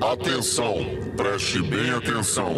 Atenção, preste bem atenção.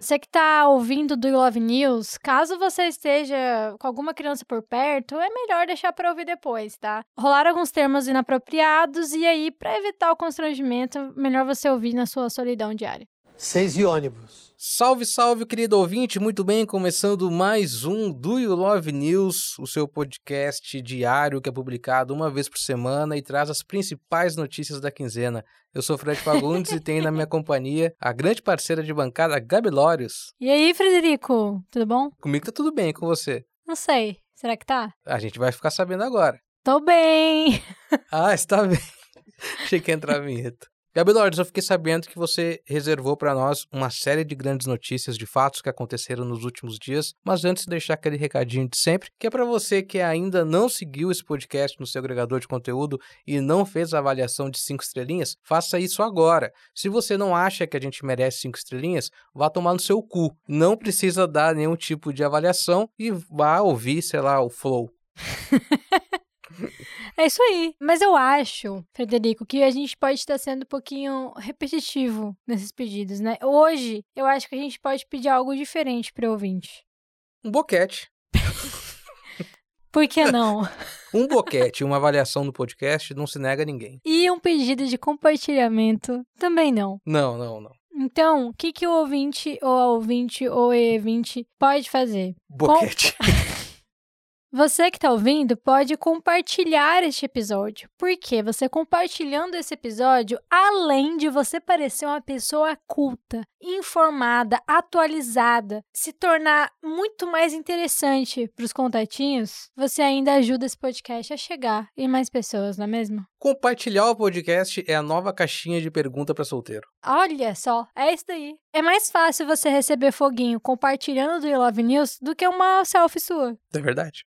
Você que tá ouvindo do You Love News, caso você esteja com alguma criança por perto, é melhor deixar para ouvir depois, tá? Rolaram alguns termos inapropriados e aí, para evitar o constrangimento, melhor você ouvir na sua solidão diária. Seis e ônibus. Salve, salve, querido ouvinte! Muito bem, começando mais um Do You Love News, o seu podcast diário que é publicado uma vez por semana e traz as principais notícias da quinzena. Eu sou Fred Fagundes e tenho na minha companhia a grande parceira de bancada, Gabi Lórios. E aí, Frederico, tudo bom? Comigo tá tudo bem, com você? Não sei. Será que tá? A gente vai ficar sabendo agora. Tô bem! ah, está bem. Achei que ia entrar a vinheta. Gabi Lourdes, eu fiquei sabendo que você reservou para nós uma série de grandes notícias de fatos que aconteceram nos últimos dias, mas antes de deixar aquele recadinho de sempre, que é para você que ainda não seguiu esse podcast no seu agregador de conteúdo e não fez a avaliação de cinco estrelinhas, faça isso agora. Se você não acha que a gente merece cinco estrelinhas, vá tomar no seu cu. Não precisa dar nenhum tipo de avaliação e vá ouvir, sei lá, o Flow. É isso aí. Mas eu acho, Frederico, que a gente pode estar sendo um pouquinho repetitivo nesses pedidos, né? Hoje, eu acho que a gente pode pedir algo diferente para o ouvinte. Um boquete. Por que não? um boquete, uma avaliação no podcast não se nega a ninguém. E um pedido de compartilhamento também não. Não, não, não. Então, o que, que o ouvinte, ou a ouvinte, ou e-vinte pode fazer? Boquete. Com... Você que está ouvindo pode compartilhar este episódio, porque você compartilhando esse episódio, além de você parecer uma pessoa culta, informada, atualizada, se tornar muito mais interessante para os contatinhos, você ainda ajuda esse podcast a chegar em mais pessoas, não é mesmo? Compartilhar o podcast é a nova caixinha de pergunta para solteiro. Olha só, é isso daí. É mais fácil você receber foguinho compartilhando do You Love News do que uma selfie sua. É verdade.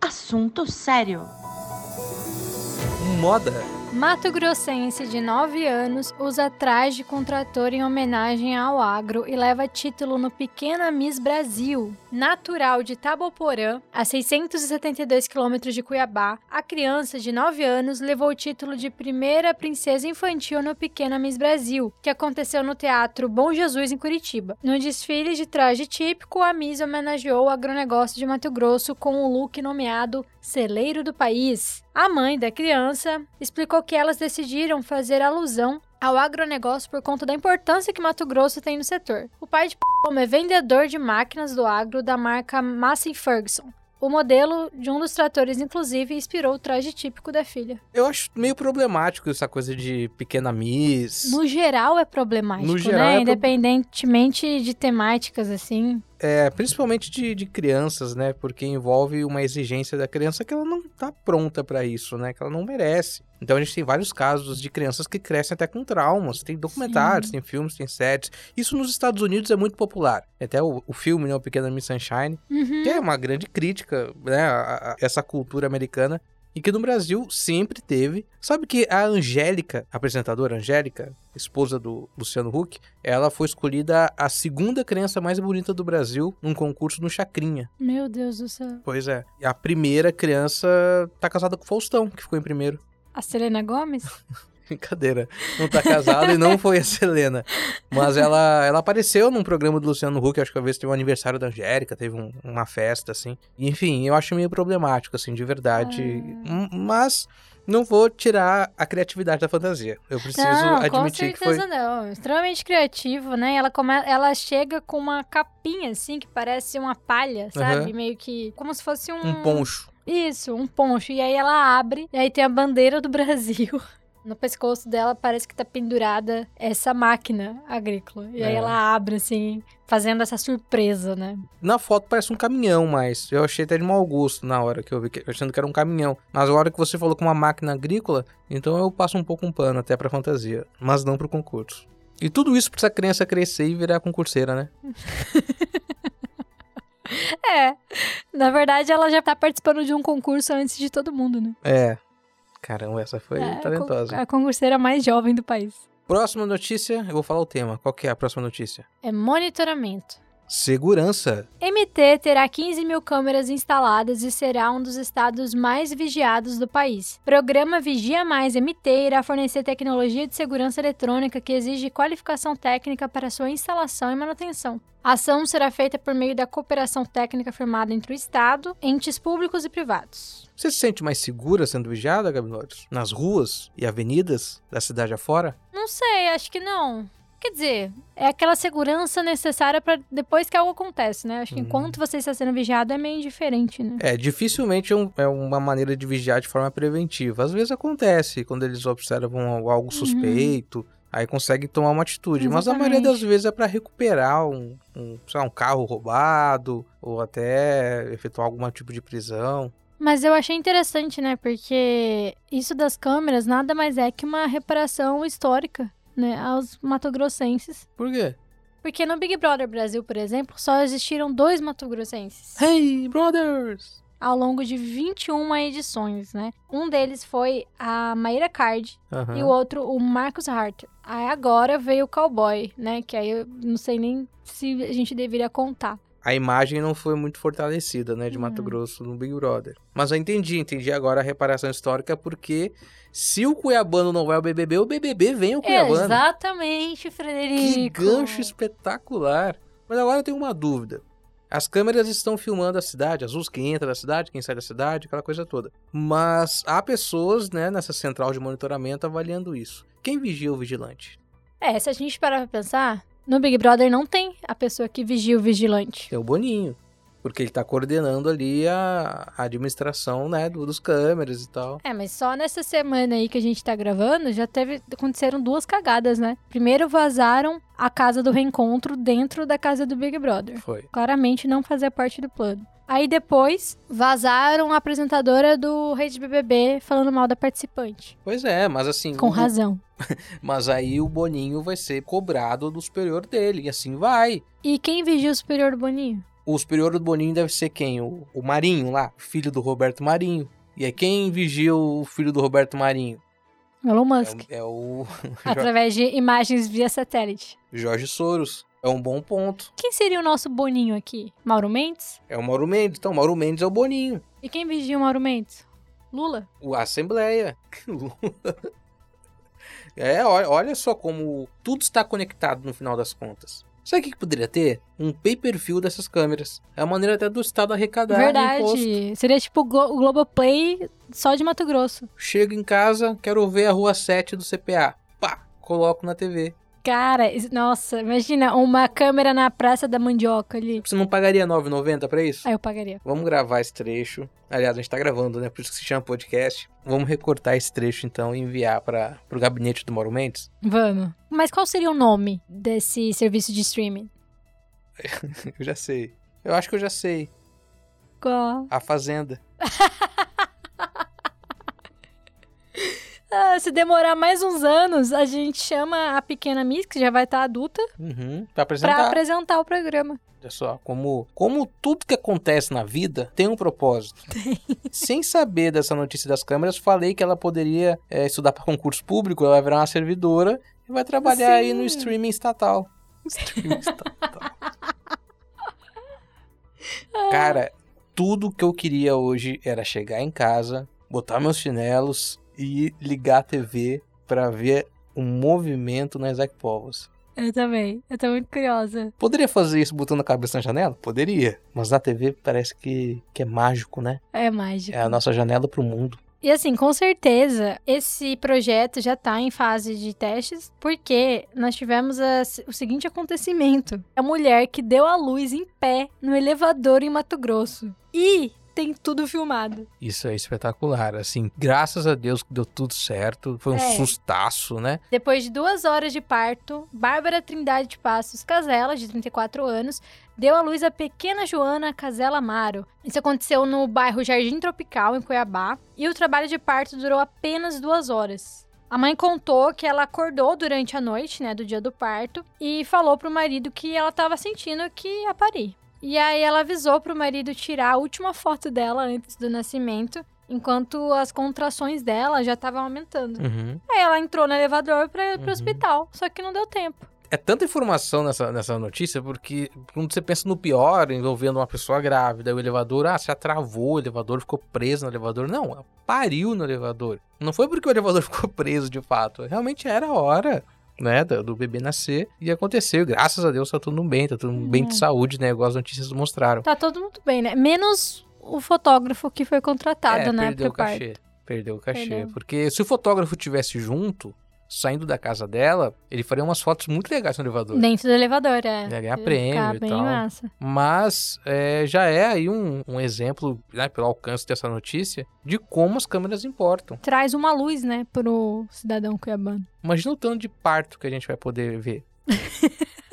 Assunto sério. Moda Mato Grossense de 9 anos usa traje com trator em homenagem ao agro e leva título no Pequena Miss Brasil. Natural de Taboporã, a 672 quilômetros de Cuiabá, a criança de 9 anos levou o título de primeira princesa infantil no Pequena Miss Brasil, que aconteceu no Teatro Bom Jesus em Curitiba. No desfile de traje típico, a Miss homenageou o agronegócio de Mato Grosso com o look nomeado Celeiro do País. A mãe da criança explicou que elas decidiram fazer alusão ao agronegócio por conta da importância que Mato Grosso tem no setor. O pai de P é vendedor de máquinas do agro da marca Massey Ferguson. O modelo de um dos tratores, inclusive, inspirou o traje típico da filha. Eu acho meio problemático essa coisa de pequena miss. No geral é problemático, no geral né? É Independentemente de temáticas, assim. É, principalmente de, de crianças, né? Porque envolve uma exigência da criança que ela não tá pronta para isso, né? Que ela não merece. Então a gente tem vários casos de crianças que crescem até com traumas. Tem documentários, Sim. tem filmes, tem séries. Isso nos Estados Unidos é muito popular. Até o, o filme, né, o Pequena Miss Sunshine, uhum. que é uma grande crítica, né, a, a essa cultura americana e que no Brasil sempre teve. Sabe que a Angélica, a apresentadora Angélica, esposa do Luciano Huck, ela foi escolhida a segunda criança mais bonita do Brasil num concurso no Chacrinha. Meu Deus do céu. Pois é. A primeira criança tá casada com o Faustão, que ficou em primeiro. A Selena Gomes? Brincadeira. Não tá casada e não foi a Selena. Mas ela, ela apareceu num programa do Luciano Huck, acho que uma vez teve um aniversário da Angélica, teve um, uma festa, assim. Enfim, eu acho meio problemático, assim, de verdade. Ah. Mas não vou tirar a criatividade da fantasia. Eu preciso não, admitir que foi... não. Extremamente criativo, né? Ela, come... ela chega com uma capinha, assim, que parece uma palha, sabe? Uhum. Meio que... Como se fosse um... Um poncho. Isso, um poncho. E aí ela abre, e aí tem a bandeira do Brasil. No pescoço dela parece que tá pendurada essa máquina agrícola. E é. aí ela abre, assim, fazendo essa surpresa, né? Na foto parece um caminhão, mas eu achei até de mau gosto na hora que eu vi, achando que era um caminhão. Mas a hora que você falou com uma máquina agrícola, então eu passo um pouco um pano até pra fantasia, mas não pro concurso. E tudo isso pra essa criança crescer e virar concurseira, né? é. Na verdade, ela já tá participando de um concurso antes de todo mundo, né? É. Caramba, essa foi é, talentosa. A concurseira mais jovem do país. Próxima notícia, eu vou falar o tema. Qual que é a próxima notícia? É monitoramento. Segurança. MT terá 15 mil câmeras instaladas e será um dos estados mais vigiados do país. Programa Vigia Mais MT irá fornecer tecnologia de segurança eletrônica que exige qualificação técnica para sua instalação e manutenção. A ação será feita por meio da cooperação técnica firmada entre o Estado, entes públicos e privados. Você se sente mais segura sendo vigiada, Gabi? Nas ruas e avenidas da cidade afora? Não sei, acho que não. Quer dizer, é aquela segurança necessária para depois que algo acontece, né? Acho que Uhum. enquanto você está sendo vigiado é meio indiferente, né? É, dificilmente é, um- é uma maneira de vigiar de forma preventiva. Às vezes acontece quando eles observam algo- algo suspeito, aí conseguem tomar uma atitude. Mas a maioria das Exatamente. vezes é para recuperar um, um, lá, um carro roubado ou até efetuar algum tipo de prisão. Mas eu achei interessante, né? Porque isso das câmeras nada mais é que uma reparação histórica, né? Aos matogrossenses. Por quê? Porque no Big Brother Brasil, por exemplo, só existiram dois matogrossenses Hey, brothers! ao longo de 21 edições, né? Um deles foi a Maíra Card e o outro o Marcos Hart. Aí agora veio o Cowboy, né? Que aí eu não sei nem se a gente deveria contar. A imagem não foi muito fortalecida, né, de Mato Uhum. Grosso no Big Brother. Mas eu entendi, entendi agora a reparação histórica, porque se o Cuiabano não vai ao BBB, o BBB vem ao Cuiabano. Exatamente, Que Frederico. gancho espetacular. Mas agora eu tenho uma dúvida. As câmeras estão filmando a cidade, as luzes que entra da cidade, quem sai da cidade, aquela coisa toda. Mas há pessoas, né, nessa central de monitoramento avaliando isso. Quem vigia o vigilante? É, se a gente parar pra pensar, no Big Brother não tem a pessoa que vigia o vigilante. É o Boninho. Porque ele tá coordenando ali a a administração, né, do- dos câmeras e tal. É, mas só nessa semana aí que a gente tá gravando, já teve. Aconteceram duas cagadas, né? Primeiro vazaram a casa do reencontro dentro da casa do Big Brother. Foi. Claramente não fazia parte do plano. Aí depois vazaram a apresentadora do Rede BBB falando mal da participante. Pois é, mas assim. Com o- razão. Mas aí o Boninho vai ser cobrado do superior dele. E assim vai. E quem vigia o superior do Boninho? O superior do Boninho deve ser quem? O, o Marinho lá, filho do Roberto Marinho. E aí quem vigia o filho do Roberto Marinho? Elon É Musk. o, é o Através de imagens via satélite. Jorge Soros. É um bom ponto. Quem seria o nosso Boninho aqui? Mauro Mendes? É o Mauro Mendes. Então, Mauro Mendes é o Boninho. E quem vigia o Mauro Mendes? Lula? O Assembleia. é, olha, olha só como tudo está conectado no final das contas. Sabe o que, que poderia ter? Um pay-per-view dessas câmeras. É a maneira até do Estado arrecadar imposto. Verdade. Seria tipo o Glo- o Globoplay só de Mato Grosso. Chego em casa, quero ver a rua 7 do CPA. Pá, coloco na TV. Cara, nossa, imagina uma câmera na Praça da Mandioca ali. Você não pagaria R$ 9,90 pra isso? Aí eu pagaria. Vamos gravar esse trecho. Aliás, a gente tá gravando, né? Por isso que se chama podcast. Vamos recortar esse trecho então e enviar para pro gabinete do Mauro Mendes. Vamos. Mas qual seria o nome desse serviço de streaming? Eu já sei. Eu acho que eu já sei. Qual? A Fazenda. Ah, se demorar mais uns anos, a gente chama a pequena Miss, que já vai estar adulta, Uhum, pra pra apresentar. apresentar o programa. Olha só, como, como tudo que acontece na vida tem um propósito. Sem saber dessa notícia das câmeras, falei que ela poderia é, estudar para concurso público, ela vai virar uma servidora e vai trabalhar aí no Sim. streaming estatal. Streaming estatal. Cara, tudo que eu queria hoje era chegar em casa, botar meus chinelos e ligar a TV pra ver o movimento na Isaac Povos. Eu também. Eu tô muito curiosa. Poderia fazer isso botando a cabeça na janela? Poderia. Mas na TV parece que, que é mágico, né? É mágico. É a nossa janela pro mundo. E assim, com certeza, esse projeto já está em fase de testes, porque nós tivemos a- o seguinte acontecimento: a mulher que deu a luz em pé no elevador em Mato Grosso. E tem tudo filmado. Isso é espetacular. Assim, graças a Deus que deu tudo certo. Foi um É. sustaço, né? Depois de duas horas de parto, Bárbara Trindade de Passos Casella, de 34 anos, deu à luz a pequena Joana Casella Amaro. Isso aconteceu no bairro Jardim Tropical, em Cuiabá, e o trabalho de parto durou apenas duas horas. A mãe contou que ela acordou durante a noite, né, do dia do parto, e falou pro marido que ela estava sentindo que ia parir. E aí ela avisou pro marido tirar a última foto dela antes do nascimento, enquanto as contrações dela já estavam aumentando. Uhum. Aí ela entrou no elevador pra ir pro Uhum. hospital, só que não deu tempo. É tanta informação nessa, nessa notícia, porque quando você pensa no pior, envolvendo uma pessoa grávida, o elevador, ah, se travou, o elevador ficou preso no elevador. Não, pariu no elevador. Não foi porque o elevador ficou preso de fato. Realmente era a hora. Né, do, do bebê nascer e aconteceu. Graças a Deus tá tudo bem, tá tudo bem de saúde, né? Igual as notícias mostraram. Tá todo mundo bem, né? Menos o fotógrafo que foi contratado, é, né? Perdeu o parto. cachê. Perdeu o cachê. Perdeu. Porque se o fotógrafo tivesse junto, saindo da casa dela, ele faria umas fotos muito legais no elevador. Dentro do elevador, é. Ia ganhar prêmio e tal. massa. Mas é, já é aí um, um exemplo, né, pelo alcance dessa notícia, de como as câmeras importam. Traz uma luz, né, pro cidadão cuiabano. Imagina o tanto de parto que a gente vai poder ver.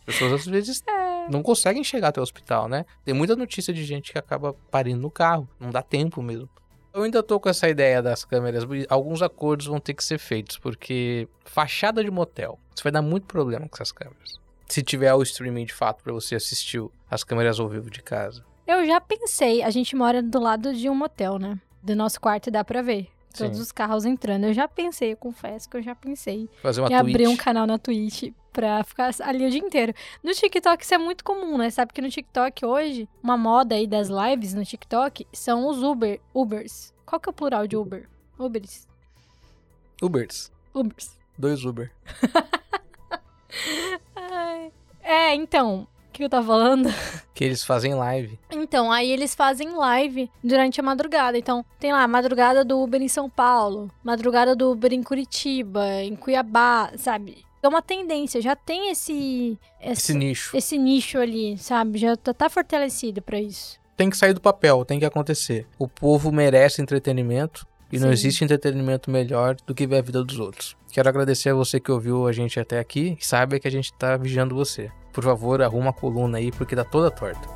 As pessoas às vezes não conseguem chegar até o hospital, né? Tem muita notícia de gente que acaba parindo no carro, não dá tempo mesmo. Eu ainda tô com essa ideia das câmeras, alguns acordos vão ter que ser feitos, porque fachada de motel, isso vai dar muito problema com essas câmeras. Se tiver o streaming de fato pra você assistir as câmeras ao vivo de casa. Eu já pensei, a gente mora do lado de um motel, né? Do nosso quarto dá pra ver. Todos Sim. os carros entrando. Eu já pensei, eu confesso que eu já pensei Fazer uma em abrir um Twitch. canal na Twitch pra ficar ali o dia inteiro. No TikTok isso é muito comum, né? Sabe que no TikTok hoje, uma moda aí das lives no TikTok são os Uber, Ubers. Qual que é o plural de Uber? Ubers. Ubers. Ubers. Dois Uber. É, então, o que eu tava falando? Que eles fazem live. Então, aí eles fazem live durante a madrugada. Então, tem lá, madrugada do Uber em São Paulo, madrugada do Uber em Curitiba, em Cuiabá, sabe? É uma tendência, já tem esse Esse nicho. esse nicho ali, sabe? Já tá, tá fortalecido pra isso. Tem que sair do papel, tem que acontecer. O povo merece entretenimento e não Sim. existe entretenimento melhor do que ver a vida dos outros. Quero agradecer a você que ouviu a gente até aqui e saiba que a gente tá vigiando você. Por favor, arruma a coluna aí porque tá toda torta.